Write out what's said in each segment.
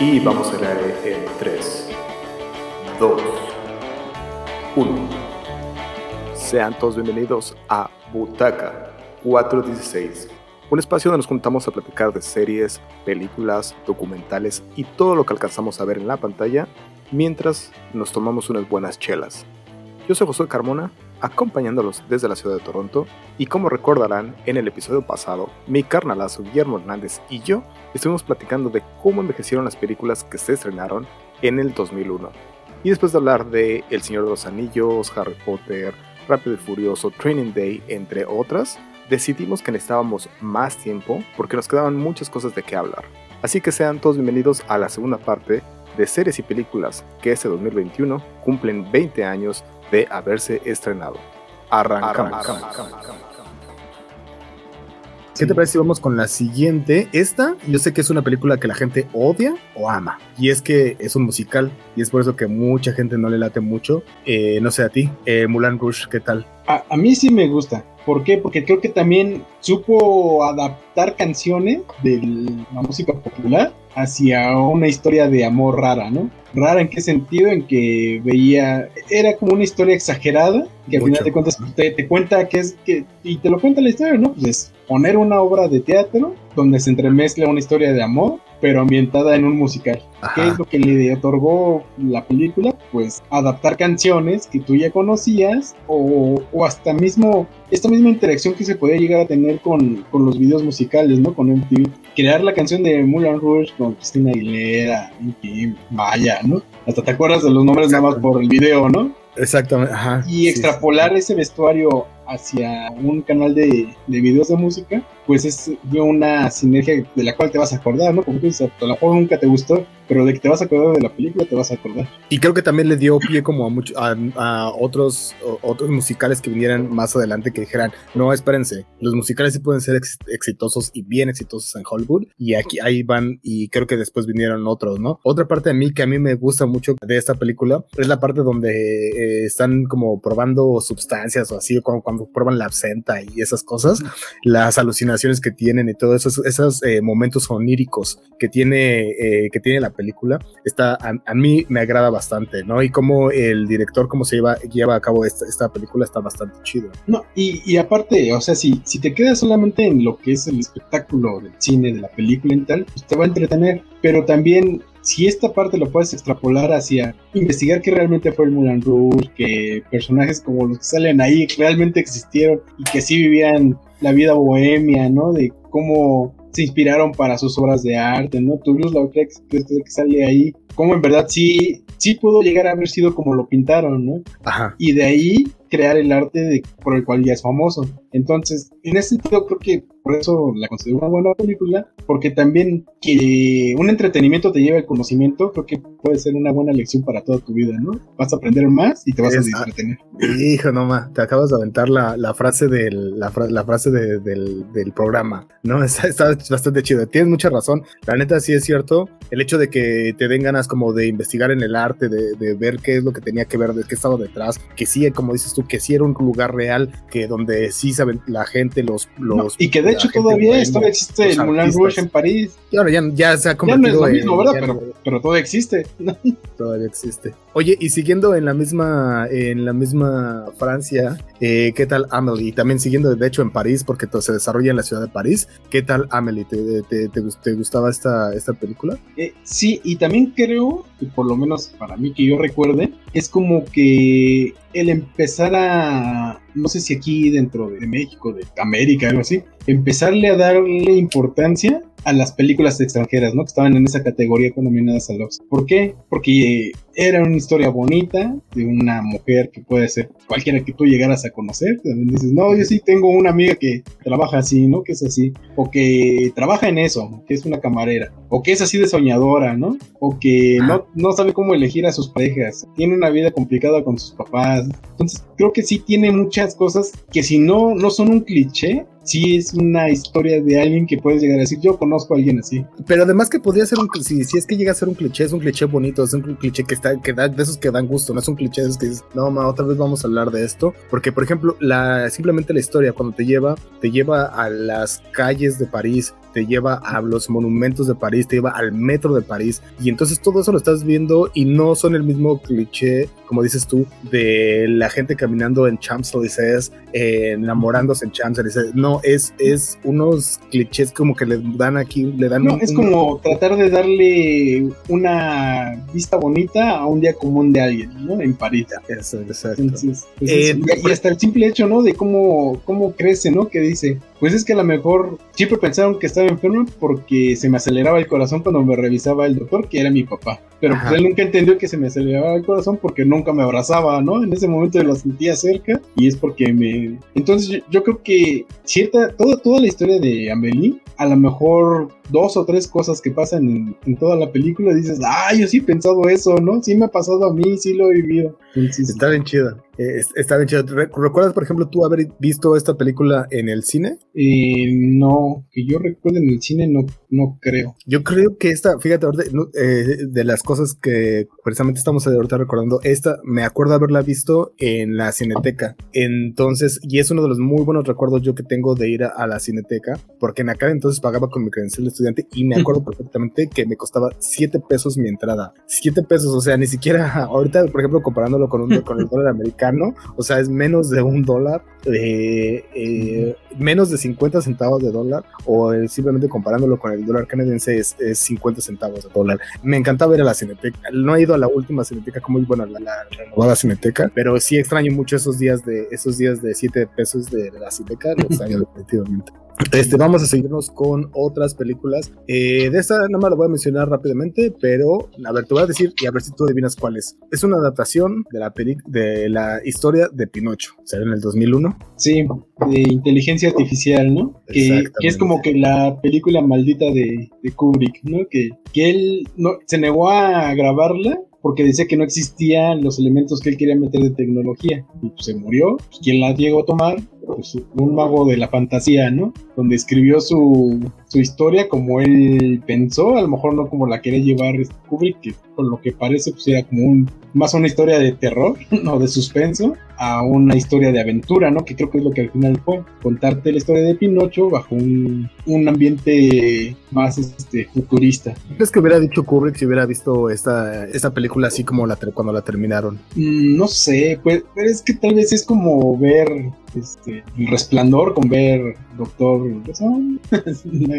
Y vamos a leer en 3, 2, 1. Sean todos bienvenidos a Butaca 416, un espacio donde nos juntamos a platicar de series, películas, documentales y todo lo que alcanzamos a ver en la pantalla mientras nos tomamos unas buenas chelas. Yo soy José Carmona, acompañándolos desde la ciudad de Toronto, y como recordarán, en el episodio pasado, mi carnalazo Guillermo Hernández y yo estuvimos platicando de cómo envejecieron las películas que se estrenaron en el 2001. Y después de hablar de El Señor de los Anillos, Harry Potter, Rápido y Furioso, Training Day, entre otras, decidimos que necesitábamos más tiempo porque nos quedaban muchas cosas de qué hablar. Así que sean todos bienvenidos a la segunda parte de series y películas que este 2021 cumplen 20 años de haberse estrenado. Arrancamos. ¿Qué te parece si vamos con la siguiente? Esta, yo sé que es una película que la gente odia o ama. Y es que es un musical. Y es por eso que mucha gente no le late mucho. Eh, no sé a ti. Eh, Mulan Rush, ¿qué tal? A, a, mí sí me gusta. ¿Por qué? Porque creo que también supo adaptar canciones de la música popular hacia una historia de amor rara, ¿no? Rara en qué sentido? En que veía, era como una historia exagerada, que al final de cuentas te, te, cuenta que es que, y te lo cuenta la historia, ¿no? Pues es poner una obra de teatro donde se entremezcla una historia de amor, pero ambientada en un musical. Ajá. ¿Qué es lo que le otorgó la película? Pues adaptar canciones que tú ya conocías o, o hasta mismo esta misma interacción que se podía llegar a tener con, con los videos musicales, ¿no? Con MTV. Crear la canción de Moulin Rouge con Cristina Aguilera, MTV, vaya, ¿no? Hasta te acuerdas de los nombres nada más por el video, ¿no? Exactamente, ajá. Y extrapolar sí. ese vestuario hacia un canal de, de, videos de música, pues es una sinergia de la cual te vas a acordar, ¿no? Como tú dices, a lo mejor nunca te gustó, pero de que te vas a acordar de la película, te vas a acordar. Y creo que también le dio pie como a, mucho, a, a otros, otros musicales que vinieran más adelante que dijeran, no, espérense, los musicales sí pueden ser ex exitosos y bien exitosos en Hollywood, y aquí ahí van, y creo que después vinieron otros, ¿no? Otra parte de mí que a mí me gusta mucho de esta película es la parte donde eh, están como probando sustancias o así, cuando prueban la absenta y esas cosas, las alucinaciones que tienen y todos esos, esos eh, momentos oníricos que tiene, eh, que tiene la película, está, a, mí me agrada bastante, ¿no? Y como el director, cómo se lleva, lleva a cabo esta, esta película, está bastante chido. No, y, y, aparte, o sea, si, si te quedas solamente en lo que es el espectáculo del cine, de la película y tal, pues te va a entretener, pero también si esta parte lo puedes extrapolar hacia investigar qué realmente fue el Moulin Rouge, que personajes como los que salen ahí realmente existieron y que sí vivían la vida bohemia, ¿no? De cómo se inspiraron para sus obras de arte, ¿no? Toulouse-Lautrec, que, que sale ahí, cómo en verdad sí, sí pudo llegar a haber sido como lo pintaron, ¿no? Ajá. Y de ahí crear el arte de, por el cual ya es famoso. Entonces, en ese sentido creo que por eso la considero una buena película, porque también que un entretenimiento te lleve al conocimiento, creo que puede ser una buena lección para toda tu vida, ¿no? Vas a aprender más y te vas a entretener. Hijo, nomás, te acabas de aventar la, la frase, del, la, fra la frase de, del, del, programa, ¿no? Está, está, bastante chido. Tienes mucha razón. La neta sí es cierto. El hecho de que te den ganas como de investigar en el arte, de, de ver qué es lo que tenía que ver, de qué estaba detrás, que sí, como dices tú, que sí era un lugar real, que donde sí saben la gente, los... los no, y que de hecho todavía esto existe el Moulin Rouge en París. Y ahora ya, ya se ha convertido ya no es lo mismo, ¿verdad? Pero, pero todavía existe. todavía existe. Oye, y siguiendo en la misma, en la misma Francia, eh, ¿qué tal Amelie? Y también siguiendo, de hecho, en París, porque todo se desarrolla en la ciudad de París. ¿Qué tal Amelie? ¿Te, te, te, te gustaba esta, esta película? Eh, sí, y también creo, que por lo menos para mí que yo recuerde, es como que el empezar a, no sé si aquí dentro de México, de América, algo así, empezarle a darle importancia a las películas extranjeras, ¿no? Que estaban en esa categoría nominadas al Oscar. ¿Por qué? Porque era una historia bonita de una mujer que puede ser cualquiera que tú llegaras a conocer. También dices, no, yo sí tengo una amiga que trabaja así, ¿no? Que es así. O que trabaja en eso, que es una camarera. O que es así de soñadora, ¿no? O que no, no sabe cómo elegir a sus parejas. Tiene una vida complicada con sus papás. Entonces, creo que sí tiene muchas cosas que si no, no son un cliché, sí es una historia de alguien que puedes llegar a decir, yo conozco a alguien así. Pero además que podría ser un si, si es que llega a ser un cliché, es un cliché bonito, es un cliché que está, que da, de esos que dan gusto, no es un cliché esos que no ma, otra vez vamos a hablar de esto. Porque, por ejemplo, la, simplemente la historia, cuando te lleva, te lleva a las calles de París, te lleva a los monumentos de París, te lleva al metro de París, y entonces todo eso lo estás viendo y no son el mismo cliché, como dices tú, de la gente caminando en Champs-Élysées, eh, enamorándose en Champs-Élysées. No, es, es unos clichés como que le dan aquí, le dan. No, un- es como tratar de darle una vista bonita a un día común de alguien, ¿no? En París. Eso, exacto. Entonces, pues Eh, eso. y, y hasta el simple hecho, ¿no? De cómo, cómo crece, ¿no? Que dice, pues es que a lo mejor siempre pensaron que estaba enfermo porque se me aceleraba el corazón cuando me revisaba el doctor, que era mi papá. Pero pues, él nunca entendió que se me aceleraba el corazón porque nunca me abrazaba, ¿no? En ese momento lo sentía cerca y es porque me... Entonces yo, yo creo que cierta, toda, toda la historia de Amelie, a lo mejor dos o tres cosas que pasan en, en toda la película, dices, ah, yo sí he pensado eso, ¿no? Sí me ha pasado a mí, sí lo he vivido. Entonces, Está bien chida. Eh, es- está bien chida. Re- ¿Recuerdas, por ejemplo, tú haber visto esta película en el cine? Eh, no, que yo recuerde en el cine, no, no creo. Yo creo que esta, fíjate, no, eh, de las cosas que precisamente estamos ahorita recordando, esta me acuerdo haberla visto en la cineteca. Entonces, y es uno de los muy buenos recuerdos yo que tengo de ir a, a la cineteca, porque en aquel entonces pagaba con mi credencial de estudiante y me acuerdo perfectamente que me costaba 7 pesos mi entrada. 7 pesos, o sea, ni siquiera ahorita, por ejemplo, comparándolo con, un, con el dólar americano, o sea, es menos de un dólar, eh, eh, menos de 50 centavos de dólar, o eh, simplemente comparándolo con el dólar canadiense es, es 50 centavos de dólar. Me encantaba ir a la cineteca. No he ido a la última cineteca, como bueno, la, la renovada cineteca, pero sí extraño mucho esos días de esos días de 7 pesos de la cineteca, lo extraño definitivamente. Este, vamos a seguirnos con otras películas. Eh, de esta nada más la voy a mencionar rápidamente, pero a ver, te voy a decir y a ver si tú adivinas cuál es. Es una adaptación de la, peli de la historia de Pinocho. Salió en el 2001. Sí, de inteligencia artificial, ¿no? Que, que es como que la película maldita de, de Kubrick, ¿no? Que, que él no, se negó a grabarla porque decía que no existían los elementos que él quería meter de tecnología. Y pues se murió. Pues, ¿Quién la llegó a tomar? Pues un mago de la fantasía, ¿no? Donde escribió su, su historia como él pensó, a lo mejor no como la quería llevar Kubrick, que por lo que parece pues era como un, más una historia de terror, no de suspenso, a una historia de aventura, ¿no? Que creo que es lo que al final fue, contarte la historia de Pinocho bajo un, un ambiente más este, futurista. ¿Crees que hubiera dicho Kubrick si hubiera visto esta, esta película así como la cuando la terminaron? Mm, no sé, pues, pero es que tal vez es como ver este, el resplandor con ver Doctor.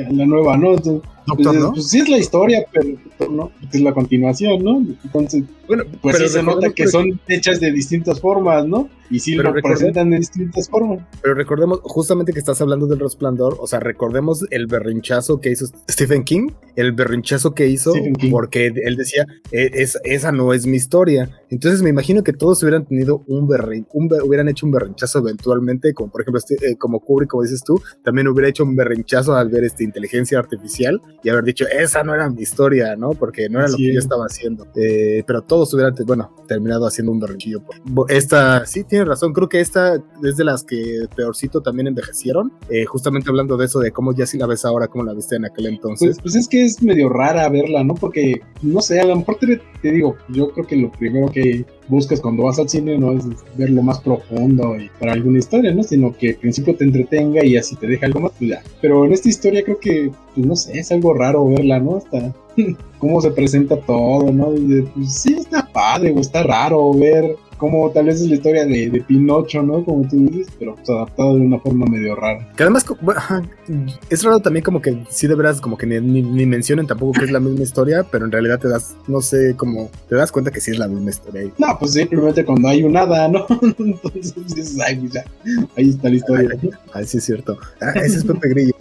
La, la nueva, ¿no? Entonces, Doctor, pues, ¿no? pues sí es la historia, pero ¿no? Porque es la continuación, ¿no? Entonces, Bueno, pues sí se nota que son hechas de distintas formas, ¿no? Y sí Pero lo presentan de distintas formas. Pero recordemos, justamente que estás hablando del resplandor, o sea, recordemos el berrinchazo que hizo Stephen King, el berrinchazo que hizo, porque él decía, "E- es, esa no es mi historia. Entonces me imagino que todos hubieran tenido un berrin, un hubieran hecho un berrinchazo eventualmente, como por ejemplo, este, eh, como Kubrick, como dices tú, también hubiera hecho un berrinchazo al ver esta inteligencia artificial y haber dicho, esa no era mi historia, ¿no? Porque no era lo Así que yo es. estaba haciendo. Eh, pero todos hubieran, bueno, terminado haciendo un berrinchillo. Esta, sí, tiene razón, creo que esta es de las que peorcito también envejecieron. Eh, justamente hablando de eso, de cómo ya si la ves ahora, cómo la viste en aquel entonces. Pues, pues es que es medio rara verla, ¿no? Porque, no sé, a lo mejor te, digo, yo creo que lo primero que buscas cuando vas al cine no es ver lo más profundo y para alguna historia, ¿no? Sino que al principio te entretenga y así te deja algo más, pues. Pero en esta historia creo que, pues no sé, es algo raro verla, ¿no? Hasta cómo se presenta todo, ¿no? Pues, sí, está padre, o está raro ver cómo tal vez es la historia de, de Pinocho, ¿no? Como tú dices, pero pues adaptado de una forma medio rara. Que además, bueno, es raro también como que sí de veras como que ni, ni- ni mencionen tampoco que es la misma historia, pero en realidad te das, no sé, como te das cuenta que sí es la misma historia. No, pues simplemente cuando hay un hada, ¿no? Entonces dices, ay, pues ya, ahí está la historia. Ah, sí es cierto. Ah, ese es Pepe Grillo.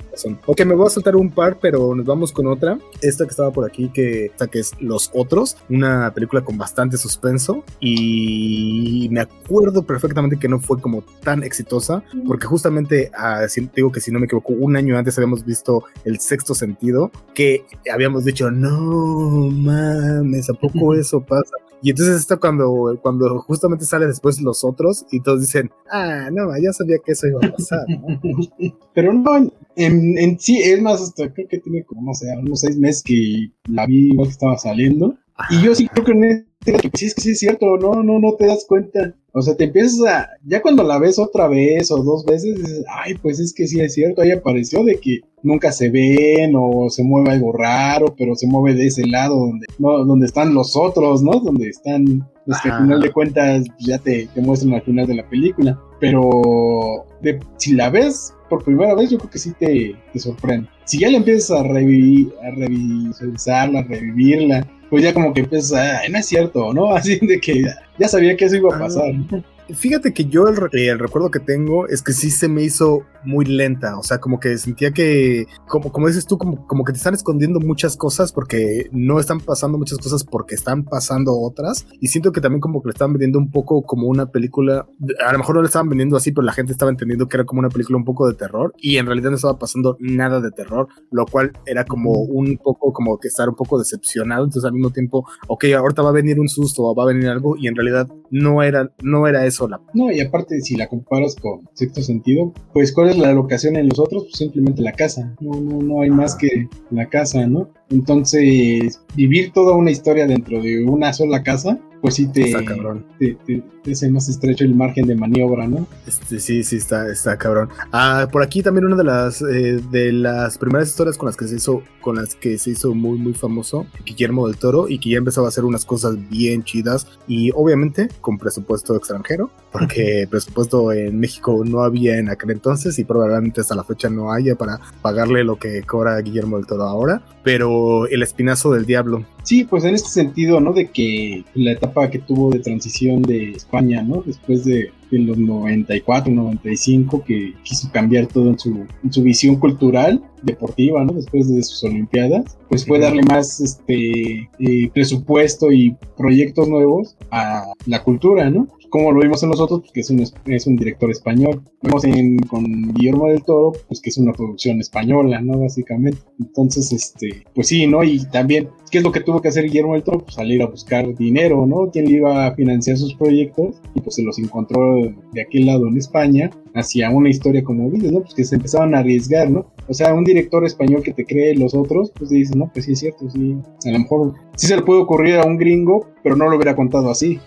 Ok, me voy a saltar un par, pero nos vamos con otra. Esta que estaba por aquí, que, esta que es Los Otros, una película con bastante suspenso. Y me acuerdo perfectamente que no fue como tan exitosa, porque justamente, ah, si- digo que si no me equivoco, un año antes habíamos visto El Sexto Sentido, que habíamos dicho, no mames, ¿a poco eso pasa? Y entonces esto cuando, cuando justamente sale después los otros y todos dicen, ah, no, ya sabía que eso iba a pasar. Pero no, en, en, sí, es más, hasta creo que tiene como, no sé, unos seis meses que la vi igual que estaba saliendo. Y yo sí creo que en este, sí es que sí es cierto, no, no, no te das cuenta. O sea, te empiezas a, ya cuando la ves otra vez o dos veces, dices, ay, pues es que sí es cierto, ahí apareció de que nunca se ven o se mueve algo raro, pero se mueve de ese lado donde, no, donde están los otros, ¿no? Donde están los que al final de cuentas ya te, te muestran al final de la película. Pero de, si la ves por primera vez, yo creo que sí te, te sorprende. Si ya le empiezas a revivir, a revisarla, a revivirla, pues ya como que empiezas a, no es cierto, ¿no? Así de que ya sabía que eso iba a pasar. Fíjate que yo el, el, recuerdo que tengo es que sí se me hizo muy lenta, o sea, como que sentía que, como, como dices tú, como, como que te están escondiendo muchas cosas porque no están pasando muchas cosas porque están pasando otras. Y siento que también como que le estaban vendiendo un poco como una película, a lo mejor no le estaban vendiendo así, pero la gente estaba entendiendo que era como una película un poco de terror y en realidad no estaba pasando nada de terror, lo cual era como un poco como que estar un poco decepcionado, entonces al mismo tiempo, ok, ahorita va a venir un susto o va a venir algo y en realidad no era, no era eso no, y aparte, si la comparas con sexto sentido, pues ¿cuál es la locación en los otros? Pues simplemente la casa. No, no, no hay más que la casa, ¿no? Entonces, vivir toda una historia dentro de una sola casa, pues sí te, te, te, hace más estrecho el margen de maniobra, ¿no? Este, sí, sí, está, está cabrón. Ah, por aquí también una de las eh, de las primeras historias con las que se hizo, con las que se hizo muy, muy famoso, Guillermo del Toro, y que ya empezaba a hacer unas cosas bien chidas, y obviamente con presupuesto extranjero, porque presupuesto en México no había en aquel entonces, y probablemente hasta la fecha no haya para pagarle lo que cobra Guillermo del Toro ahora, pero el espinazo del diablo. Sí, pues en este sentido, ¿no? De que la etapa que tuvo de transición de España, ¿no? Después de, los 94, 95, que quiso cambiar todo en su, en su visión cultural, deportiva, ¿no? Después de sus Olimpiadas, pues fue darle más este eh, presupuesto y proyectos nuevos a la cultura, ¿no? como lo vimos en nosotros, pues que es un, es un director español. Vemos en, con Guillermo del Toro, pues que es una producción española, ¿no? Básicamente. Entonces, este, pues sí, ¿no? Y también, ¿qué es lo que tuvo que hacer Guillermo del Toro? Pues salir a buscar dinero, ¿no? ¿Quién le iba a financiar sus proyectos? Y pues se los encontró de aquel lado en España, hacia una historia como Vides, ¿no? Pues que se empezaban a arriesgar, ¿no? O sea, un director español que te cree los otros, pues dices, no, pues sí es cierto, sí. A lo mejor sí se le puede ocurrir a un gringo, pero no lo hubiera contado así.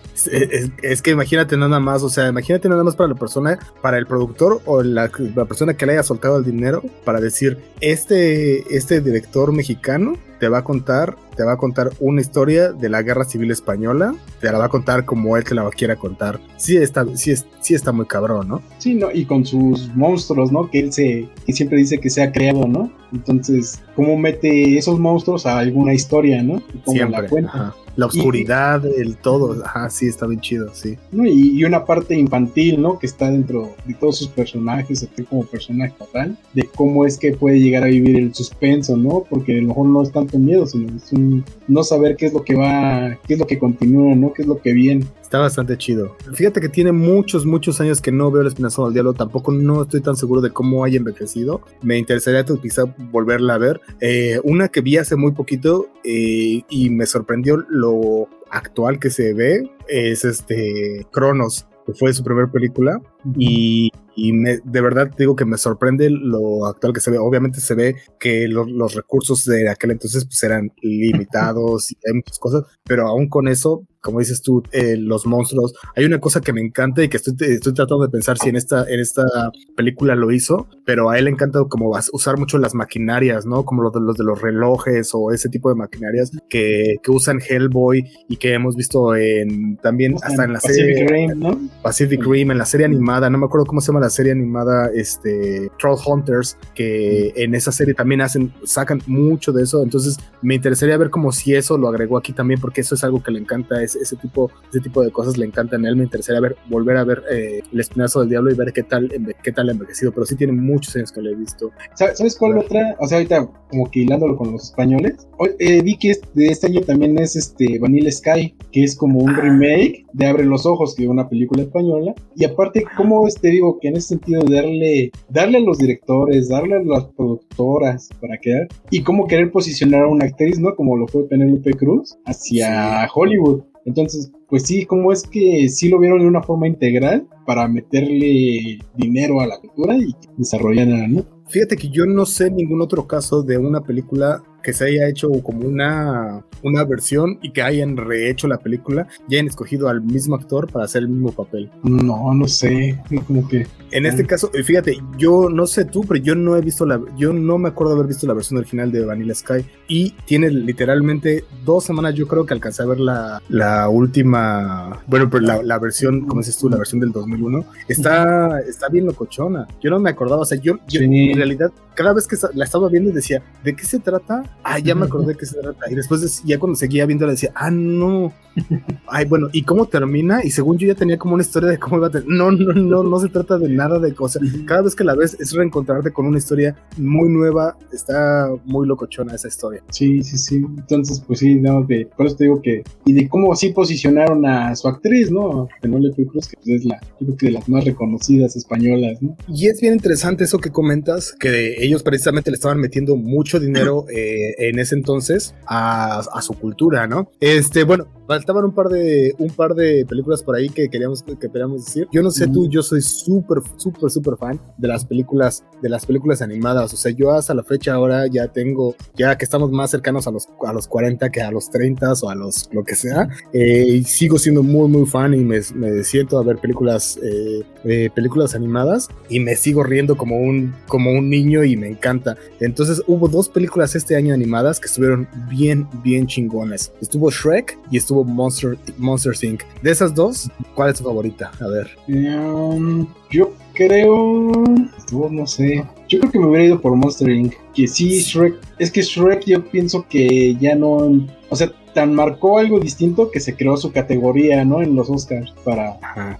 Es, que imagínate nada más, o sea, imagínate nada más para la persona, para el productor o la, persona que le haya soltado el dinero para decir, este, este director mexicano te va a contar, te va a contar una historia de la guerra civil española, te la va a contar como él te la quiera contar. Sí está, sí, sí está muy cabrón, ¿no? Sí, no, y con sus monstruos, ¿no? Que él se, que siempre dice que se ha creado, ¿no? Entonces, ¿cómo mete esos monstruos a alguna historia, ¿no? siempre, la cuenta. La oscuridad, el todo, ajá, sí, está bien chido, sí. ¿no? Y, una parte infantil, ¿no? Que está dentro de todos sus personajes, aquí como personaje total, de cómo es que puede llegar a vivir el suspenso, ¿no? Porque a lo mejor no es tanto miedo, sino es un no saber qué es lo que va, qué es lo que continúa, ¿no? Qué es lo que viene. Está bastante chido. Fíjate que tiene muchos, muchos años que no veo el espinazo del diablo. Tampoco no estoy tan seguro de cómo haya envejecido. Me interesaría quizá volverla a ver. Eh, una que vi hace muy poquito eh, y me sorprendió lo actual que se ve es este Cronos que fue su primera película y, de verdad digo que me sorprende lo actual que se ve. Obviamente se ve que los recursos de aquel entonces pues eran limitados y hay muchas cosas, pero aún con eso como dices tú, eh, los monstruos. Hay una cosa que me encanta y que estoy, estoy tratando de pensar si en esta, en esta película lo hizo, pero a él le encanta como usar mucho las maquinarias, ¿no? Como los de los, de los relojes o ese tipo de maquinarias que, que usan Hellboy y que hemos visto en también hasta en la Pacific serie Rim, ¿no? Pacific Rim, en la serie animada, no me acuerdo cómo se llama la serie animada, este Troll Hunters, que en esa serie también hacen, sacan mucho de eso, entonces me interesaría ver como si eso lo agregó aquí también, porque eso es algo que le encanta, es ese, tipo, ese tipo de cosas le encantan a él. Me interesaría ver, volver a ver eh, El Espinazo del Diablo y ver qué tal, qué tal ha envejecido. Pero sí tiene muchos años que lo he visto. ¿Sabes cuál otra? O sea, ahorita como que hilándolo con los españoles. Eh, vi que de este año también es este Vanilla Sky, que es como un ah. remake de Abre los Ojos, que es una película española. Y aparte, como este digo que en ese sentido darle, darle a los directores, darle a las productoras para quedar y cómo querer posicionar a una actriz, ¿no? Como lo fue Penélope Cruz hacia Hollywood Entonces, pues sí, como es que sí lo vieron de una forma integral para meterle dinero a la cultura y desarrollar, ¿no? Fíjate que yo no sé ningún otro caso de una película que se haya hecho como una, una versión y que hayan rehecho la película y hayan escogido al mismo actor para hacer el mismo papel. No, no sé, como que... En este caso, fíjate, yo no sé tú, pero yo no he visto la, yo no me acuerdo haber visto la versión original de Vanilla Sky y tiene literalmente dos semanas yo creo que alcancé a ver la, la última, bueno, pero la, la versión, como dices tú, la versión del 2001, está, está bien locochona. Yo no me acordaba, o sea, yo, yo en realidad cada vez que la estaba viendo decía, ¿de qué se trata? Ah, ya me acordé qué se trata. Y después ya cuando seguía viendo le decía, ah, no. Ay, bueno, ¿y cómo termina? Y según yo ya tenía como una historia de cómo iba a tener. No, no, no, no se trata de nada de cosas. Cada vez que la ves es reencontrarte con una historia muy nueva. Está muy locochona esa historia. Sí, sí, sí. Entonces, pues sí, no, de, por eso te digo que. Y de cómo sí posicionaron a su actriz, ¿no? Penélope Cruz, que es la, yo creo que de las más reconocidas españolas, ¿no? Y es bien interesante eso que comentas, que ellos precisamente le estaban metiendo mucho dinero eh, en ese entonces a, su cultura, ¿no? Este, bueno, faltaban un par de un par de películas por ahí que queríamos que queríamos decir. Yo no sé tú, yo soy súper súper súper fan de las películas de las películas animadas, o sea, yo hasta la fecha ahora ya tengo ya que estamos más cercanos a los a los 40 que a los 30 o a los lo que sea, eh, sigo siendo muy muy fan y me, me siento a ver películas eh, películas animadas y me sigo riendo como un como un niño y me encanta. Entonces hubo dos películas este año animadas que estuvieron bien, bien chingones. Estuvo Shrek y estuvo Monster, Monster Inc. De esas dos, ¿cuál es tu favorita? A ver. Um, yo creo... no sé. Yo creo que me hubiera ido por Monster Inc. Que sí, Shrek... Es que Shrek yo pienso que ya no... O sea, tan marcó algo distinto que se creó su categoría, ¿no? En los Oscars para,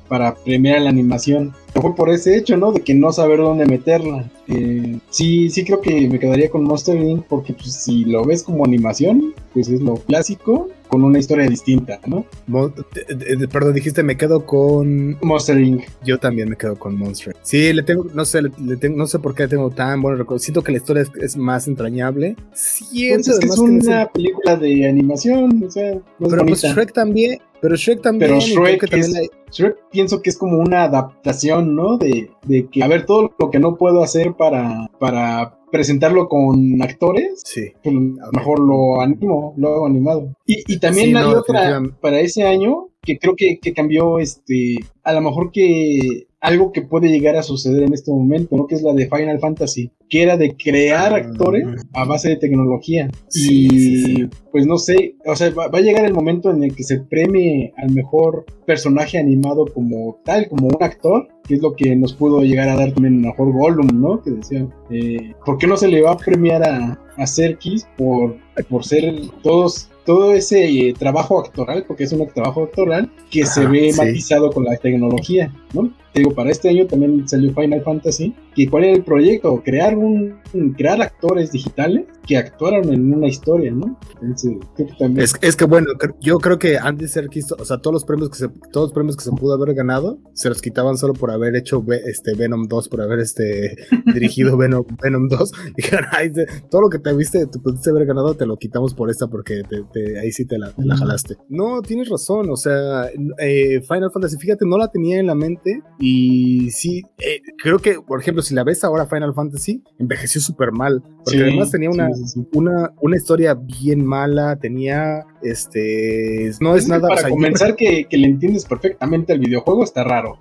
para premiar la animación. Fue por ese hecho, ¿no? De que no saber dónde meterla. Eh, sí, sí creo que me quedaría con Monster Inc. porque pues, si lo ves como animación, pues es lo clásico con una historia distinta, ¿no? perdón, dijiste me quedo con Monster Inc. Yo también me quedo con Monster. Sí, le tengo, no sé, le, tengo, no sé por qué tengo tan buen recuerdo. Siento que la historia es, más entrañable. Siento pues es, que es una película de animación, o sea, pero pues Shrek también, pero Shrek también. Pero Shrek, Shrek pienso que es como una adaptación, ¿no? De, de que, a ver, todo lo que no puedo hacer para, para presentarlo con actores, sí. pues a lo mejor lo animo, lo hago animado. Y, y también hay otra para ese año que creo que, que cambió, este, a lo mejor que algo que puede llegar a suceder en este momento, ¿no? Que es la de Final Fantasy, que era de crear ah. actores a base de tecnología. y pues no sé, o sea, va, a llegar el momento en el que se premie al mejor personaje animado como tal, como un actor, que es lo que nos pudo llegar a dar también el mejor Gollum, ¿no? Que decían, eh, ¿por qué no se le va a premiar a, a Serkis por, por ser todos todo ese eh, trabajo actoral, porque es un trabajo actoral que se ve matizado con la tecnología, ¿no? digo, para este año también salió Final Fantasy. ¿Y cuál era el proyecto? Crear un crear actores digitales que actuaran en una historia, ¿no? es, que bueno, yo creo que antes de ser o sea, todos los premios que se, todos los premios que se pudo haber ganado, se los quitaban solo por haber hecho este Venom 2, por haber este dirigido Venom, Venom 2. Y todo lo que te viste, tú pudiste haber ganado, te lo quitamos por esta porque ahí sí te la, jalaste. No, tienes razón, o sea, eh, Final Fantasy, fíjate, no la tenía en la mente y sí, eh, creo que, por ejemplo, si la ves ahora Final Fantasy, envejeció súper mal. Porque además tenía una, una, una, historia bien mala, tenía, este, no es, nada... Para comenzar que, que, le entiendes perfectamente el videojuego está raro,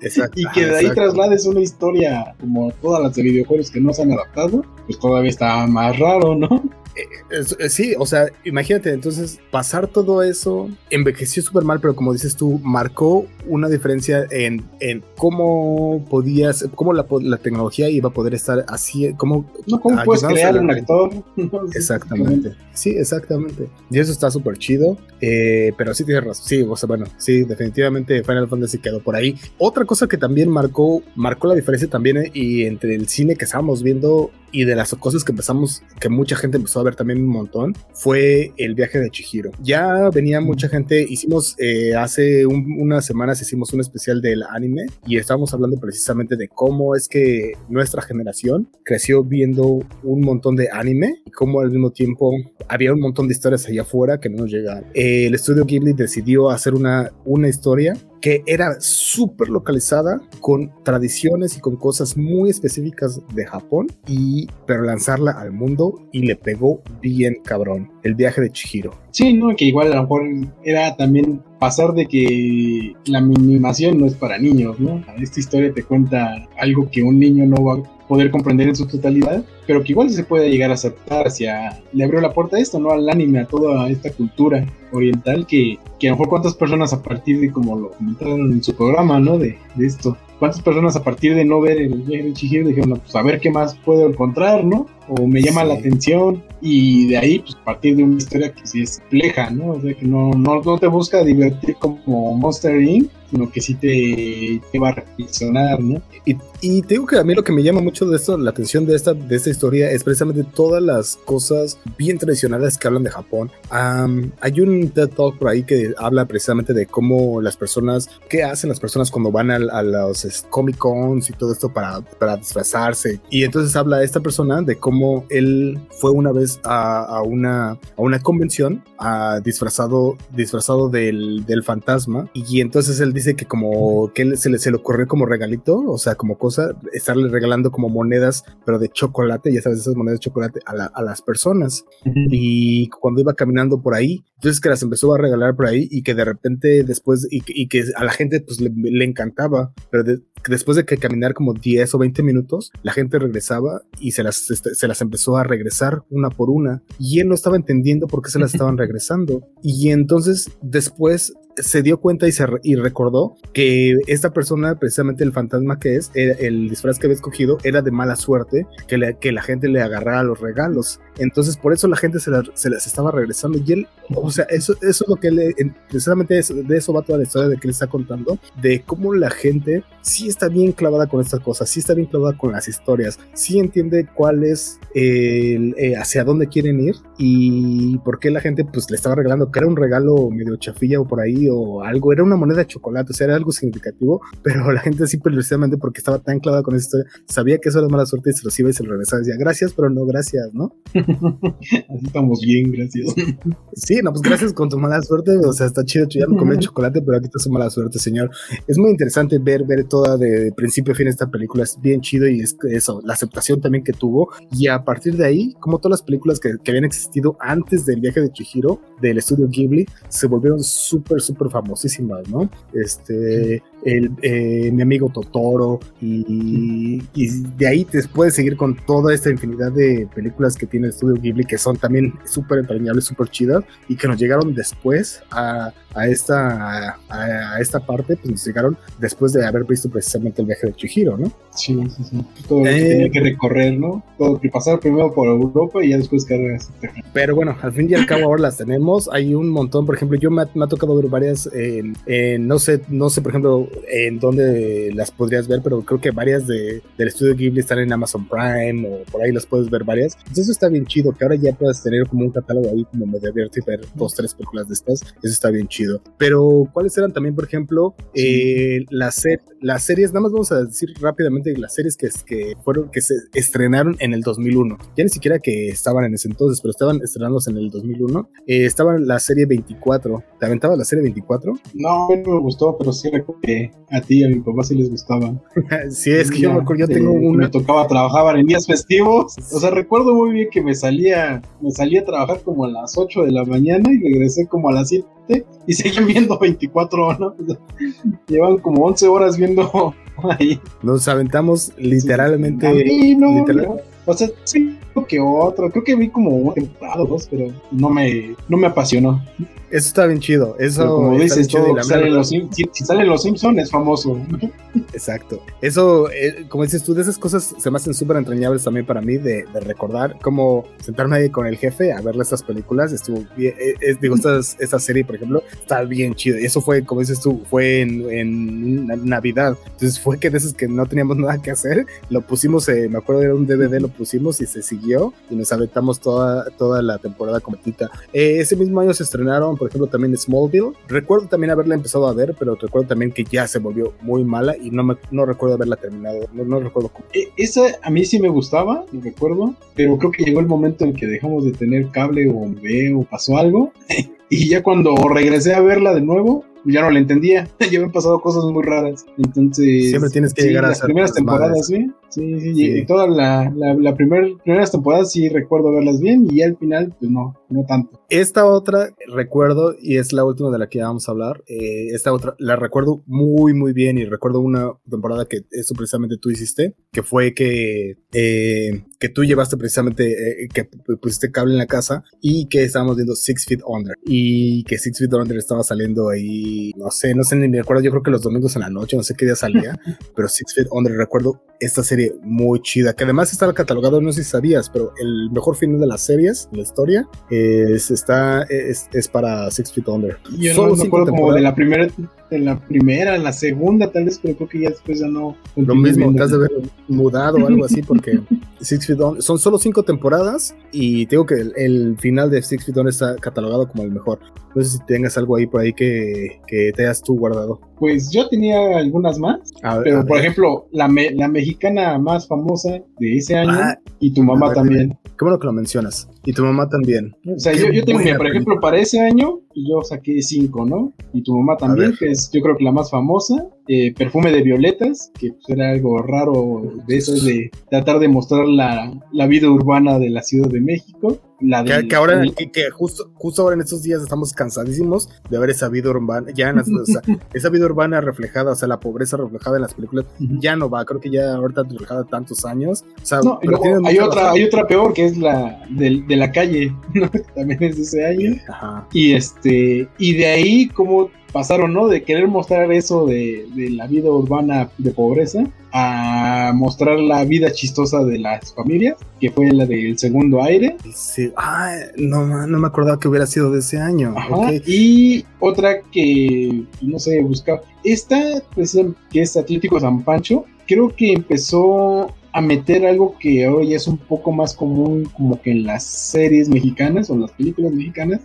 Exacto. y que de ahí traslades una historia como todas las de videojuegos que no se han adaptado, pues todavía está más raro, ¿no? Eh, sí, o sea, imagínate, entonces pasar todo eso envejeció súper mal, pero como dices tú, marcó una diferencia en, en cómo podías, cómo la, la, tecnología iba a poder estar así, cómo... No, cómo puedes crear un actor. exactamente, sí, exactamente. Y eso está súper chido, eh, pero sí tienes razón, sí, o sea, bueno, sí, definitivamente Final Fantasy quedó por ahí. Otra cosa que también marcó, marcó la diferencia también eh, y entre el cine que estábamos viendo y de las cosas que empezamos, que mucha gente empezó a ver también un montón fue el viaje de Chihiro. Ya venía mucha gente, hicimos eh, hace unas semanas hicimos un especial del anime y estábamos hablando precisamente de cómo es que nuestra generación creció viendo un montón de anime y cómo al mismo tiempo había un montón de historias allá afuera que no nos llegaban. el estudio Ghibli decidió hacer una, una historia que era súper localizada con tradiciones y con cosas muy específicas de Japón y pero lanzarla al mundo y le pegó bien cabrón el viaje de Chihiro. Sí, no, que igual a lo mejor era también pasar de que la animación no es para niños, ¿no? Esta historia te cuenta algo que un niño no va poder comprender en su totalidad, pero que igual se puede llegar a aceptar hacia... Le abrió la puerta a esto, ¿no? Al anime, a toda esta cultura oriental que, que a lo mejor cuántas personas a partir de, como lo comentaron en su programa, ¿no? De, de esto, cuántas personas a partir de no ver el viaje de Chihiro dijeron, pues a ver qué más puedo encontrar, ¿no? O me llama la atención y de ahí, pues a partir de una historia que sí es compleja, ¿no? O sea, que no, no, no te busca divertir como Monster Inc., sino que sí te lleva a reflexionar, ¿no? Y, y, te digo que a mí lo que me llama mucho de esto, la atención de esta, de esta historia, es precisamente todas las cosas bien tradicionales que hablan de Japón. hay un TED Talk por ahí que habla precisamente de cómo las personas, qué hacen las personas cuando van a, a los Comic Cons y todo esto para, para disfrazarse. Y entonces habla esta persona de cómo él fue una vez a, a una, a una convención a, disfrazado, disfrazado del, del fantasma y entonces él dice que como que se le, se le ocurrió como regalito, o sea, como cosa, estarle regalando como monedas, pero de chocolate, ya sabes, esas monedas de chocolate a, a las personas. Y cuando iba caminando por ahí, entonces que las empezó a regalar por ahí y que de repente después, y, y que a la gente pues le, le encantaba, pero de, después de que caminar como 10 o 20 minutos, la gente regresaba y se las, este, se las empezó a regresar una por una. Y él no estaba entendiendo por qué se las estaban regresando. Y entonces después se dio cuenta y, se y recordó que esta persona, precisamente el fantasma que es, el disfraz que había escogido, era de mala suerte, que, que la gente le agarrara los regalos. Entonces, por eso la gente se, se las estaba regresando. Y él, o sea, eso, eso es lo que él, precisamente de eso va toda la historia de que él está contando, de cómo la gente sí está bien clavada con estas cosas, sí está bien clavada con las historias, sí entiende cuál es, el, eh, hacia dónde quieren ir y por qué la gente pues le estaba regalando, que era un regalo medio chafilla o por ahí o algo, era una moneda de chocolate, o sea, era algo significativo, pero la gente sí precisamente porque estaba tan clavada con esa historia, sabía que eso era mala suerte y se los iba y se lo regresaba, decía gracias, pero no gracias, ¿no? Así estamos bien, gracias. Sí, no, pues gracias con tu mala suerte, o sea, está chido, ya no comí chocolate, pero aquí está su mala suerte, señor. Es muy interesante ver, ver toda de, principio a fin esta película, es bien chido y es eso, la aceptación también que tuvo, y a partir de ahí, como todas las películas que, que habían existido antes del viaje de Chihiro, del estudio Ghibli, se volvieron súper, súper famosísimas, ¿no? Este, el, eh, mi amigo Totoro, y, y, de ahí te puedes seguir con toda esta infinidad de películas que tiene el estudio Ghibli, que son también súper entrañables, súper chidas, y que nos llegaron después a, a esta, a, a, esta parte, pues nos llegaron después de haber visto precisamente el viaje de Chihiro, ¿no? Sí, sí, sí. Todo eh, que tenía que recorrer, ¿no? Todo que pasar primero por Europa y ya después cargas. Pero bueno, al fin y al cabo ahora las tenemos. Hay un montón, por ejemplo, yo me ha, me ha tocado ver varias, en, en, no sé, no sé, por ejemplo, en dónde las podrías ver, pero creo que varias de, del estudio Ghibli están en Amazon Prime o por ahí las puedes ver varias. Entonces eso está bien chido, que ahora ya puedas tener como un catálogo ahí como medio abierto y ver dos, tres películas de estas. Eso está bien chido. Pero, ¿cuáles eran también, por ejemplo, eh, las, ser, las series? Nada más vamos a decir rápidamente las series que, que fueron, que se estrenaron en el 2001. Ya ni siquiera que estaban en ese entonces, pero estaban estrenándose en el 2001. Eh, estaba la serie 24. ¿Te aventaba la serie 24? No, no me gustó, pero sí recuerdo que a ti y a mi papá sí les gustaba. sí, es que yo me acuerdo, yo tengo una. Me tocaba trabajar en días festivos. O sea, recuerdo muy bien que me salía, me salía a trabajar como a las 8 de la mañana y regresé como a las 7 y seguían viendo 24 horas. llevan como 11 horas viendo ahí. Nos aventamos literalmente. Sí, no, O sea, sí, creo que otro. Creo que vi como un temporada dos, pero no me, no me apasionó. Eso está bien chido. Eso como dices, chido sale los, si, si, salen los Simpsons es famoso. Exacto. Eso, eh, como dices tú, de esas cosas se me hacen súper entrañables también para mí de, recordar cómo sentarme ahí con el jefe a verle estas películas. Estuvo bien, eh, eh, digo, esta, serie, por ejemplo, está bien chido. Y eso fue, como dices tú, fue en, Navidad. Entonces fue que de esas que no teníamos nada que hacer, lo pusimos, me acuerdo era un DVD, lo pusimos y se siguió y nos aventamos toda, toda la temporada completita. ese mismo año se estrenaron, por ejemplo, también Smallville. Recuerdo también haberla empezado a ver, pero recuerdo también que ya se volvió muy mala y no, me, no recuerdo haberla terminado. No, recuerdo cómo. E, esa a mí sí me gustaba, recuerdo, pero creo que llegó el momento en que dejamos de tener cable o ve o pasó algo. y ya cuando regresé a verla de nuevo, ya no la entendía. ya me han pasado cosas muy raras. Entonces. Siempre tienes que llegar a las primeras temporadas, ¿sí? Sí, sí, Y toda la, la, la primeras temporadas sí recuerdo verlas bien y al final, pues no, no tanto. Esta otra recuerdo, y es la última de la que vamos a hablar, eh, esta otra la recuerdo muy, muy bien y recuerdo una temporada que eso precisamente tú hiciste, que fue que, eh, que tú llevaste precisamente, eh, que pusiste cable en la casa y que estábamos viendo Six Feet Under y que Six Feet Under estaba saliendo ahí, no sé, no sé ni me acuerdo, yo creo que los domingos en la noche, no sé qué día salía, pero Six Feet Under recuerdo esta serie muy chida, que además está catalogado, no sé si sabías, pero el mejor final de las series, la historia, es, está, es, para Six Feet Under. Yo no me acuerdo como de la primera en la primera, en la segunda, tal vez, pero creo que ya después ya no. Lo mismo, te has de haber mudado o algo así, porque Six Feet Under son solo cinco temporadas y tengo que el, final de Six Feet Under está catalogado como el mejor. No sé si tengas algo ahí por ahí que, que te hayas tú guardado. Pues yo tenía algunas más, pero por ejemplo, la, la mexicana más famosa de ese año ah, y tu mamá también. Qué bueno que lo mencionas. Y tu mamá también. O sea, yo, yo, tengo, por ejemplo, para ese año, pues, yo saqué cinco, ¿no? Y tu mamá también, que es yo creo que la más famosa. Eh, perfume de violetas, que pues, era algo raro de eso, de tratar de mostrar la, la vida urbana de la Ciudad de México. La que, ahora, que, justo, justo ahora en estos días estamos cansadísimos de ver esa vida urbana, ya esa vida urbana reflejada, o sea, la pobreza reflejada en las películas, ya no va, creo que ya ahorita reflejada tantos años. O sea, hay otra, hay otra peor que es la de, de la calle, también es de ese año. Y este, y de ahí como pasaron, ¿no? De querer mostrar eso de, la vida urbana de pobreza a mostrar la vida chistosa de las familias, que fue la del segundo aire. Sí, no, no me acordaba que hubiera sido de ese año. Y otra que, no sé, buscaba. Esta, pues, que es Atlético San Pancho, creo que empezó a meter algo que hoy es un poco más común como que en las series mexicanas o en las películas mexicanas,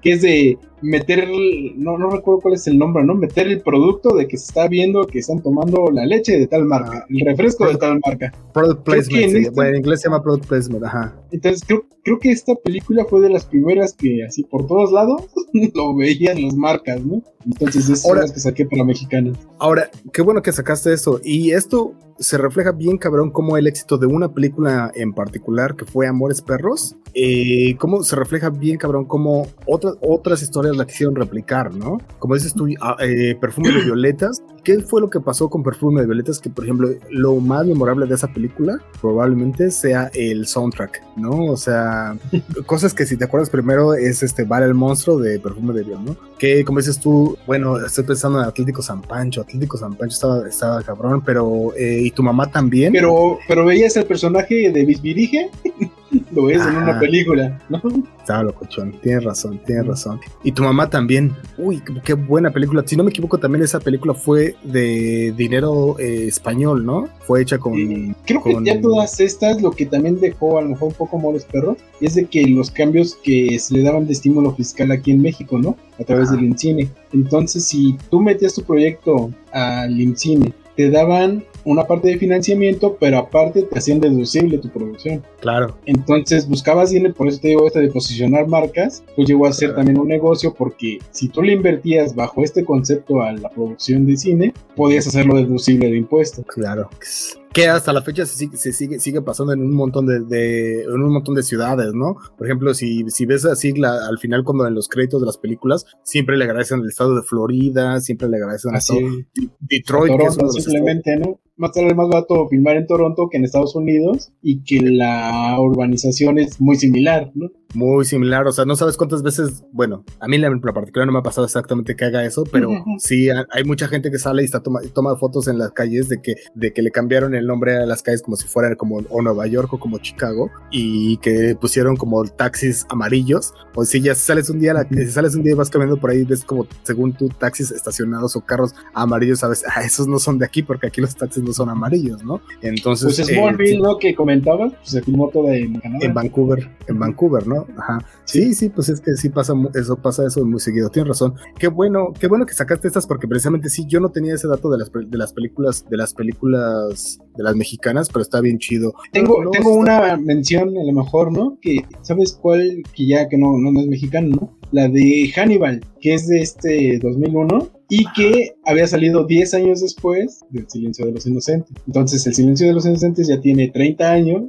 que es de meter, no, no recuerdo cuál es el nombre, ¿no? Meter el producto de que se está viendo que están tomando la leche de tal marca, el refresco de tal marca. Product placement, en, bueno, en inglés se llama product placement, ajá. Entonces creo, creo que esta película fue de las primeras que así por todos lados lo veían las marcas, ¿no? Entonces es una que saqué para mexicanas. Ahora, qué bueno que sacaste eso. Y esto se refleja bien, cabrón, como el éxito de una película en particular que fue Amores Perros, eh, cómo se refleja bien, cabrón, como otras otras historias la quisieron replicar, ¿no? Como dices tú, ah, eh, Perfume de Violetas. ¿Qué fue lo que pasó con Perfume de Violetas? Que, por ejemplo, lo más memorable de esa película probablemente sea el soundtrack, ¿no? O sea, cosas que si te acuerdas primero es este Bar el Monstruo de Perfume de Violetas, ¿no? Que, como dices tú, bueno, estoy pensando en Atlético San Pancho. Atlético San Pancho estaba, estaba cabrón, pero... Eh, y tu mamá también. Pero, pero veías el personaje de Bisbirige. lo ves en una película, ¿no? Estaba locochón, tienes razón, tienes razón. Y tu mamá también, uy, qué buena película. Si no me equivoco, también esa película fue de dinero eh, español, ¿no? Fue hecha con. creo que ya todas estas, lo que también dejó a lo mejor un poco los perros, es de que los cambios que se le daban de estímulo fiscal aquí en México, ¿no? A través del INCINE. Entonces, si tú metías tu proyecto al INCINE, te daban una parte de financiamiento, pero aparte te hacían deducible tu producción. Claro. Entonces buscabas dinero, por eso te digo esto de posicionar marcas, pues llegó a ser también un negocio porque si tú le invertías bajo este concepto a la producción de cine, podías hacerlo deducible de impuestos. Claro que hasta la fecha se sigue, sigue, pasando en un montón de, en un montón de ciudades, ¿no? Por ejemplo, si, si ves así al final cuando en los créditos de las películas siempre le agradecen al estado de Florida, siempre le agradecen a Detroit, simplemente, ¿no? Más tarde más barato filmar en Toronto que en Estados Unidos y que la urbanización es muy similar, ¿no? Muy similar. O sea, no sabes cuántas veces, bueno, a mí la, la particular no me ha pasado exactamente que haga eso, pero sí hay mucha gente que sale y está toma, toma fotos en las calles de que, de que le cambiaron el nombre a las calles como si fueran como o Nueva York o como Chicago y que pusieron como taxis amarillos. O si ya sales un día, la, si sales un día y vas caminando por ahí, ves como según tú taxis estacionados o carros amarillos, sabes, ah, esos no son de aquí porque aquí los taxis no son amarillos, ¿no? Entonces. Pues Smallville, eh, ¿no? Que comentabas, pues se filmó todo en En Vancouver, en Vancouver, ¿no? Ajá. Sí, sí, pues es que sí pasa eso, pasa eso muy seguido. Tienes razón. Qué bueno, qué bueno que sacaste estas porque precisamente sí, yo no tenía ese dato de las, de las películas, de las películas de las mexicanas, pero está bien chido. Tengo, tengo una mención a lo mejor, ¿no? Que, ¿sabes cuál? Que ya que no, no, no es mexicano, ¿no? La de Hannibal, que es de este 2001 y que había salido 10 años después del Silencio de los Inocentes. Entonces, el Silencio de los Inocentes ya tiene 30 años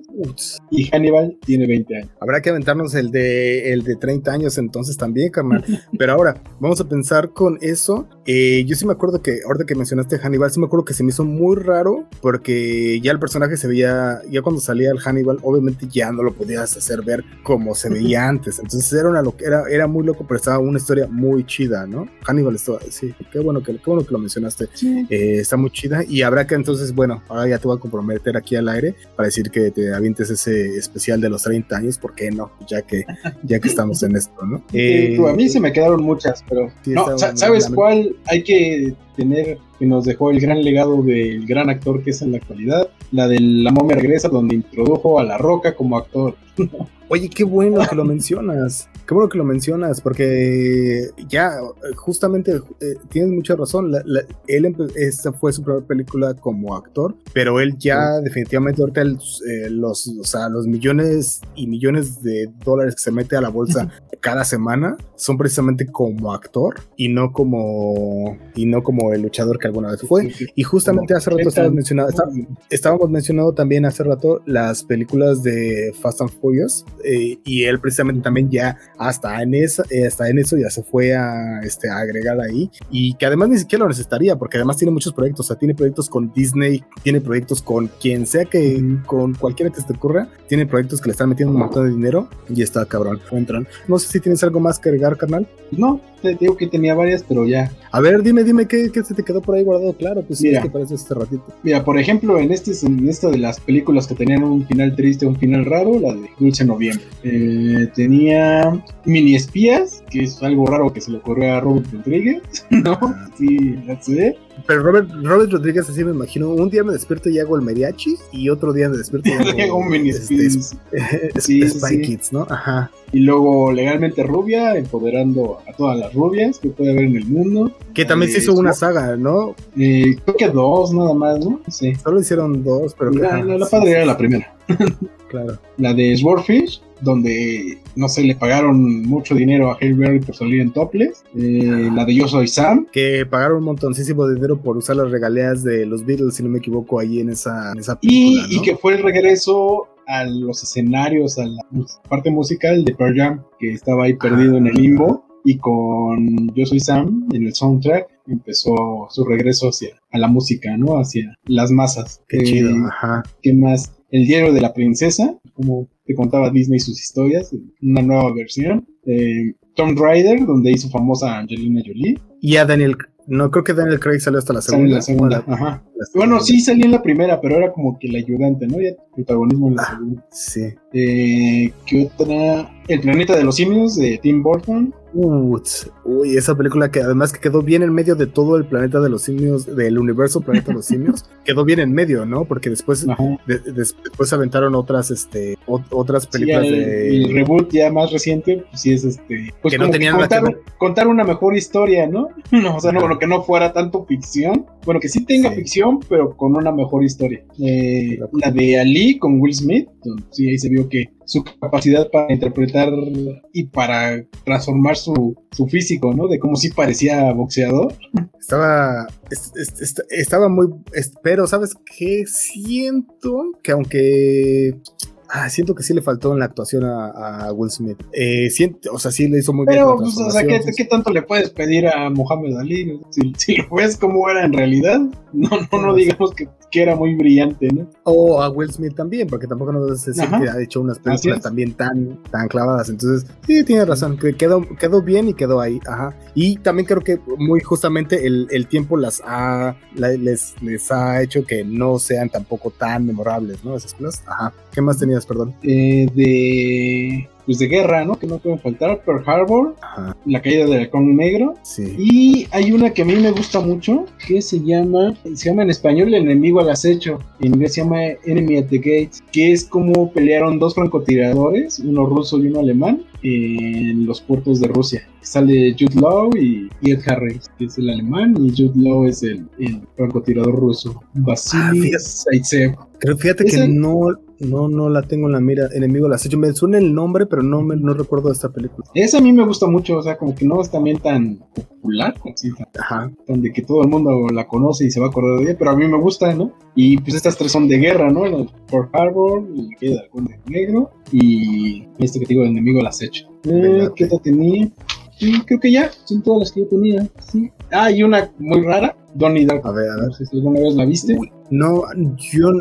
y Hannibal tiene 20 años. Habrá que aventarnos el de, el de 30 años entonces también, carnal. Pero ahora, vamos a pensar con eso. Eh, yo sí me acuerdo que, ahorita que mencionaste Hannibal, sí me acuerdo que se me hizo muy raro porque ya el personaje se veía, ya cuando salía el Hannibal, obviamente ya no lo podías hacer ver como se veía antes. Entonces era, una era, era muy loco, pero estaba una historia muy chida, ¿no? Hannibal estaba, sí, qué bueno que, qué bueno que lo mencionaste. Eh, está muy chida y habrá que entonces, bueno, ahora ya te voy a comprometer aquí al aire para decir que te avientes ese especial de los 30 años, ¿por qué no? Ya que, ya que estamos en esto, ¿no? Eh, a mí se me quedaron muchas, pero no, ¿sabes cuál hay que tener que nos dejó el gran legado del gran actor que es en la actualidad? La de La momia regresa, donde introdujo a La Roca como actor. Oye, qué bueno que lo mencionas. Qué bueno que lo mencionas, porque ya, justamente, eh, tienes mucha razón. él esta fue su primera película como actor, pero él ya definitivamente ahorita eh, los, o sea, los millones y millones de dólares que se mete a la bolsa cada semana son precisamente como actor y no como y no como el luchador que alguna vez fue. Y justamente hace rato estábamos mencionando, estábamos mencionando también hace rato las películas de Fast and Eh, y él precisamente también ya hasta en, esa, eh, hasta en eso ya se fue a, este, agregar ahí y que además ni siquiera lo necesitaría porque además tiene muchos proyectos, o sea, tiene proyectos con Disney, tiene proyectos con quien sea que, con cualquiera que se te ocurra, tiene proyectos que le están metiendo un montón de dinero y está cabrón, entran. No sé si tienes algo más que agregar, carnal. No, te digo que tenía varias, pero ya. A ver, dime, dime, ¿qué, qué se te quedó por ahí guardado? Claro, pues mira, sí, parece este ratito. Mira, por ejemplo, en este en esto de las películas que tenían un final triste, un final raro, la de Dulce Noviembre. Eh, tenía Mini Espías, que es algo raro que se le ocurrió a Robert Rodríguez, ¿no? Sí, ya sé. Pero Robert, Robert Rodríguez, así me imagino, un día me despierto y hago el mariachi, y otro día me despierto y hago un mini este, sí, Spy Kids, ¿no? Ajá. Y luego legalmente rubia, empoderando a todas las rubias que puede haber en el mundo. Que también se hizo una saga, ¿no? Eh, creo que dos nada más, ¿no? Sí. Solo hicieron dos, pero... La, la, la padre era la primera. claro. La de Swordfish, donde no sé, le pagaron mucho dinero a Halle Berry por salir en Topless. Eh, la de Yo Soy Sam. Que pagaron un montoncísimo de dinero por usar las regalías de los Beatles, si no me equivoco, ahí en esa, película. Y, y que fue el regreso a los escenarios, a la parte musical de Pearl Jam, que estaba ahí perdido en el limbo. Y con Yo Soy Sam en el soundtrack empezó su regreso hacia a la música, ¿no? Hacia las masas. Qué chido, ajá. ¿Qué más? El diario de la princesa, como te contaba Disney sus historias, una nueva versión. Eh, Tomb Raider, donde hizo famosa Angelina Jolie. Y a Daniel, no creo que Daniel Craig salió hasta la segunda. la segunda, ajá. Bueno, sí salió en la primera, pero era como que el ayudante, ¿no? Ya protagonismo en la ah, segunda. Sí. Eh, ¿Qué otra? El planeta de los simios de Tim Burton. uy, esa película que además que quedó bien en medio de todo el planeta de los simios, del universo planeta de los simios, quedó bien en medio, ¿no? Porque después, después aventaron otras, este, otras películas el, de. El reboot ya más reciente, pues sí es este. Pues que no tenían contar, contar, una mejor historia, ¿no? o sea, no, que no fuera tanto ficción. Bueno, que sí tenga ficción, pero con una mejor historia. Eh, la de Ali con Will Smith, sí, ahí se vio que su capacidad para interpretar y para transformar su, su físico, ¿no? De cómo sí parecía boxeador. Estaba, estaba muy, pero ¿sabes qué? Siento que aunque ah, siento que sí le faltó en la actuación a, Will Smith. Eh, siento, o sea, sí le hizo muy bien. Pero, pues, o sea, ¿qué, ¿qué, tanto le puedes pedir a Mohamed Ali? Si, si, lo ves como era en realidad, no, no, no digamos que, que, era muy brillante, ¿no? O a Will Smith también, porque tampoco nos decir que ha hecho unas películas también tan, tan clavadas. Entonces, sí, tiene razón, que quedó, quedó bien y quedó ahí. Ajá. Y también creo que muy justamente el, el tiempo las ha, les, les ha hecho que no sean tampoco tan memorables, ¿no? Esas cosas. Ajá. ¿Qué más tenías, perdón? Eh, de pues de guerra, ¿no? Que no pueden faltar, Pearl Harbor, La caída del halcón negro. Sí. Y hay una que a mí me gusta mucho, que se llama, se llama en español El enemigo al acecho, en inglés se llama Enemy at the Gates, que es como pelearon dos francotiradores, uno ruso y uno alemán, en los puertos de Rusia. Sale Jude Law y, Ed Harris, que es el alemán, y Jude Law es el, francotirador ruso. Vasily ah, Zaitsev. Pero fíjate que no, no, no la tengo en la mira. Enemigo las hecho. Me suena el nombre, pero no me no recuerdo esta película. Esa a mí me gusta mucho, o sea, como que no es también tan popular, Ajá. donde que todo el mundo la conoce y se va a acordar de ella, pero a mí me gusta, ¿no? Y pues estas tres son de guerra, ¿no? Por Harbor, el que de Negro y este que te digo, el enemigo las hecho. Eh, ¿Qué te tenía? creo que ya, son todas las que yo tenía. Sí. Ah, y una muy rara, Donnie Darko. A ver, a ver. Si alguna vez la viste. No, yo,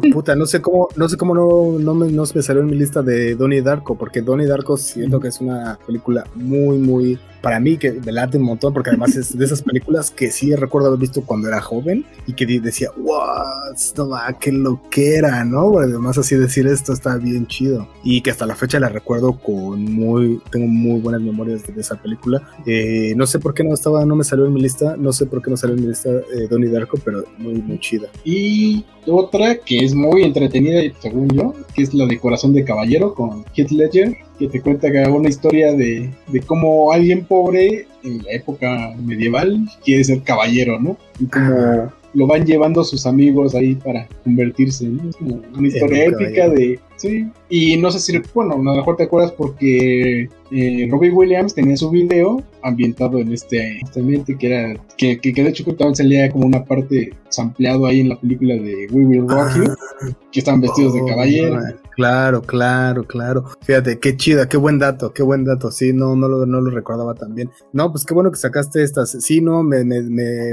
puta, no sé cómo, no sé cómo no, no, me, me salió en mi lista de Donnie Darko, porque Donnie Darko siento que es una película muy, muy para mí que me late un montón porque además es de esas películas que sí recuerdo haber visto cuando era joven y que decía, wow, no qué loquera, ¿no? además así decir esto está bien chido y que hasta la fecha la recuerdo con muy, tengo muy buenas memorias de esa película. Eh, no sé por qué no estaba, no me salió en mi lista, no sé por qué no salió en mi lista eh, Donnie Darko, pero muy, muy chida. Y otra que es muy entretenida según yo, que es la de Corazón de Caballero con Heath Ledger que te cuenta una historia de, de cómo alguien pobre en la época medieval quiere ser caballero, ¿no? Y como lo van llevando sus amigos ahí para convertirse, ¿no? Es como una historia épica de... Sí, y no sé si, bueno, a lo mejor te acuerdas porque eh, Robbie Williams tenía su video ambientado en este, ambiente que era, que, que, de hecho también salía como una parte sampleado ahí en la película de We Will Rock You, ah. que estaban vestidos de oh, caballero. Claro, claro, claro. Fíjate, qué chida, qué buen dato, qué buen dato. Sí, no, no lo, no lo recordaba tan bien. No, pues qué bueno que sacaste estas. Sí, no, me, me,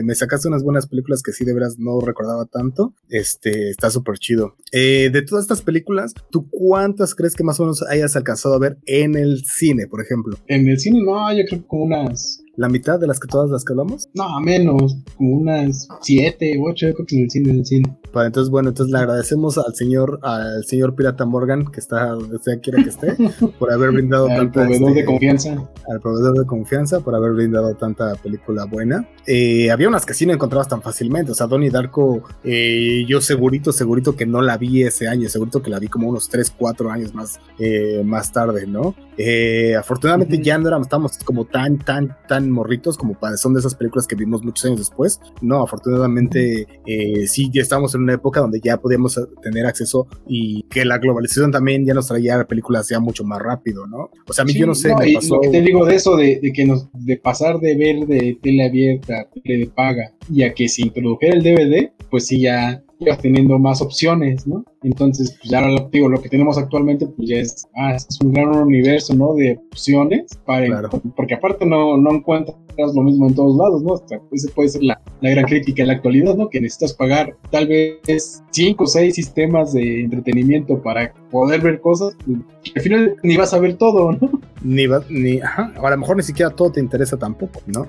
me, sacaste unas buenas películas que sí de veras no recordaba tanto. Este, está súper chido. Eh, de todas estas películas, ¿tú cuántas crees que más o menos hayas alcanzado a ver en el cine, por ejemplo? En el cine, no, yo creo que como unas ¿La mitad de las que todas las que hablamos? No, menos, como unas siete, ocho, yo creo que en el cine, en el cine. Entonces, bueno, entonces le agradecemos al señor, al señor Pirata Morgan, que está donde sea quiera que esté, por haber brindado al proveedor de este, confianza. Al proveedor de confianza, por haber brindado tanta película buena. Eh, había unas que sí no encontrabas tan fácilmente, o sea, Donnie Darko, eh, yo segurito, segurito que no la vi ese año, segurito que la vi como unos 3, 4 años más, eh, más tarde, ¿no? afortunadamente ya no éramos, estábamos como tan, tan, tan morritos como son de esas películas que vimos muchos años después. No, afortunadamente sí, ya estamos en una época donde ya podíamos tener acceso y que la globalización también ya nos traía películas ya mucho más rápido, ¿no? O sea, a mí yo no sé, me pasó... Lo que te digo de eso, de, que nos, de pasar de ver de tele abierta, tele de paga, y a que se introdujera el DVD, pues sí ya ibas teniendo más opciones, ¿no? Entonces, pues ya lo, digo, lo que tenemos actualmente, pues ya es, ah, es un gran universo, ¿no? De opciones, para, porque aparte no, no encuentras lo mismo en todos lados, ¿no? Hasta ese puede ser la, la, gran crítica en la actualidad, ¿no? Que necesitas pagar tal vez cinco o seis sistemas de entretenimiento para poder ver cosas, pues, al final ni vas a ver todo, ¿no? Ni va, ni, ajá, a lo mejor ni siquiera todo te interesa tampoco, ¿no?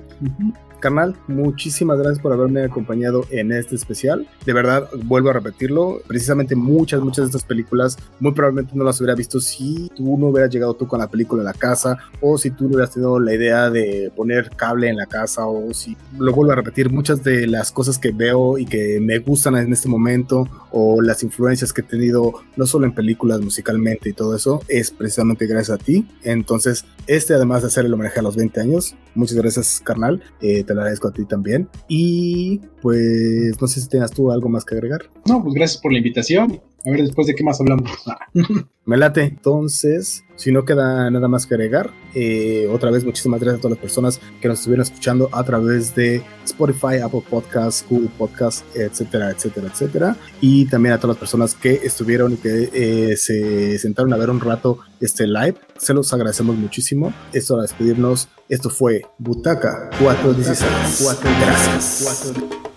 Carnal, muchísimas gracias por haberme acompañado en este especial. De verdad, vuelvo a repetirlo, precisamente muchas, muchas de estas películas muy probablemente no las hubiera visto si tú no hubieras llegado tú con la película a la casa o si tú no hubieras tenido la idea de poner cable en la casa o si, lo vuelvo a repetir, muchas de las cosas que veo y que me gustan en este momento o las influencias que he tenido, no solo en películas, musicalmente y todo eso, es precisamente gracias a ti. Entonces, este además de hacer el homenaje a los 20 años, muchas gracias carnal. Eh, te lo agradezco a ti también. Y pues no sé si tengas tú algo más que agregar. No, pues gracias por la invitación. A ver después de qué más hablamos. Me late. Entonces, si no queda nada más que agregar, eh, otra vez muchísimas gracias a todas las personas que nos estuvieron escuchando a través de Spotify, Apple Podcasts, Google Podcasts, etcétera, etcétera, etcétera. Y también a todas las personas que estuvieron y que eh, se sentaron a ver un rato este live. Se los agradecemos muchísimo. Esto a despedirnos. Esto fue Butaca 416. 4 gracias. 4